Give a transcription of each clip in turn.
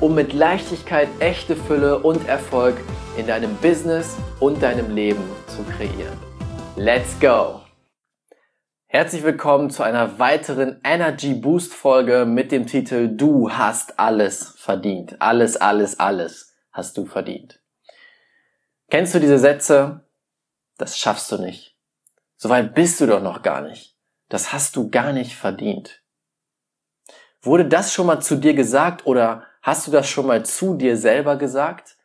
um mit Leichtigkeit echte Fülle und Erfolg in deinem Business und deinem Leben zu kreieren. Let's go! Herzlich willkommen zu einer weiteren Energy Boost Folge mit dem Titel Du hast alles verdient. Alles, alles, alles hast du verdient. Kennst du diese Sätze? Das schaffst du nicht. Soweit bist du doch noch gar nicht. Das hast du gar nicht verdient. Wurde das schon mal zu dir gesagt oder Hast du das schon mal zu dir selber gesagt?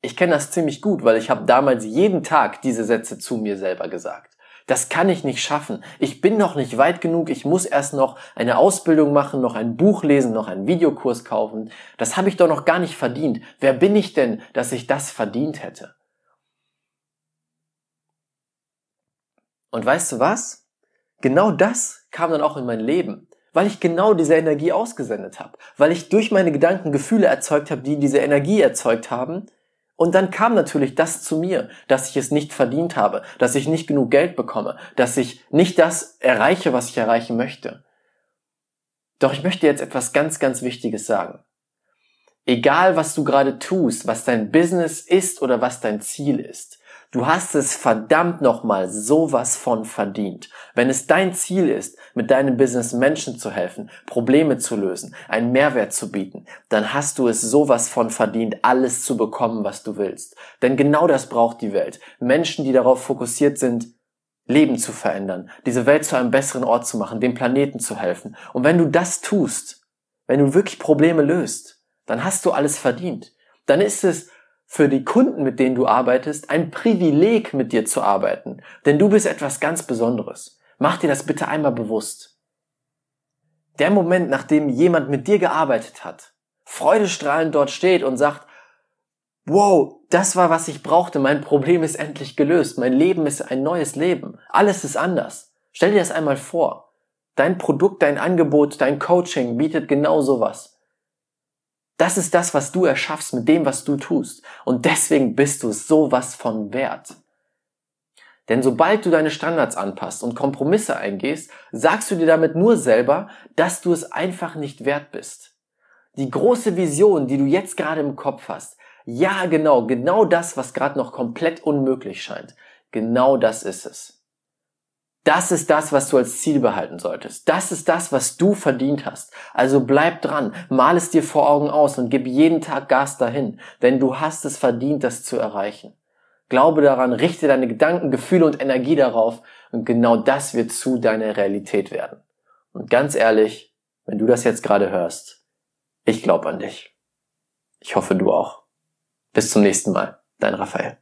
Ich kenne das ziemlich gut, weil ich habe damals jeden Tag diese Sätze zu mir selber gesagt. Das kann ich nicht schaffen. Ich bin noch nicht weit genug. Ich muss erst noch eine Ausbildung machen, noch ein Buch lesen, noch einen Videokurs kaufen. Das habe ich doch noch gar nicht verdient. Wer bin ich denn, dass ich das verdient hätte? Und weißt du was? Genau das kam dann auch in mein Leben weil ich genau diese Energie ausgesendet habe, weil ich durch meine Gedanken Gefühle erzeugt habe, die diese Energie erzeugt haben. Und dann kam natürlich das zu mir, dass ich es nicht verdient habe, dass ich nicht genug Geld bekomme, dass ich nicht das erreiche, was ich erreichen möchte. Doch ich möchte jetzt etwas ganz, ganz Wichtiges sagen. Egal, was du gerade tust, was dein Business ist oder was dein Ziel ist, Du hast es verdammt nochmal sowas von verdient. Wenn es dein Ziel ist, mit deinem Business Menschen zu helfen, Probleme zu lösen, einen Mehrwert zu bieten, dann hast du es sowas von verdient, alles zu bekommen, was du willst. Denn genau das braucht die Welt. Menschen, die darauf fokussiert sind, Leben zu verändern, diese Welt zu einem besseren Ort zu machen, dem Planeten zu helfen. Und wenn du das tust, wenn du wirklich Probleme löst, dann hast du alles verdient. Dann ist es für die Kunden, mit denen du arbeitest, ein Privileg, mit dir zu arbeiten. Denn du bist etwas ganz Besonderes. Mach dir das bitte einmal bewusst. Der Moment, nachdem jemand mit dir gearbeitet hat, freudestrahlend dort steht und sagt, wow, das war, was ich brauchte, mein Problem ist endlich gelöst, mein Leben ist ein neues Leben, alles ist anders. Stell dir das einmal vor. Dein Produkt, dein Angebot, dein Coaching bietet genau sowas. Das ist das, was du erschaffst mit dem, was du tust. Und deswegen bist du sowas von wert. Denn sobald du deine Standards anpasst und Kompromisse eingehst, sagst du dir damit nur selber, dass du es einfach nicht wert bist. Die große Vision, die du jetzt gerade im Kopf hast, ja genau, genau das, was gerade noch komplett unmöglich scheint, genau das ist es. Das ist das, was du als Ziel behalten solltest. Das ist das, was du verdient hast. Also bleib dran, mal es dir vor Augen aus und gib jeden Tag Gas dahin, denn du hast es verdient, das zu erreichen. Glaube daran, richte deine Gedanken, Gefühle und Energie darauf und genau das wird zu deiner Realität werden. Und ganz ehrlich, wenn du das jetzt gerade hörst, ich glaube an dich. Ich hoffe du auch. Bis zum nächsten Mal. Dein Raphael.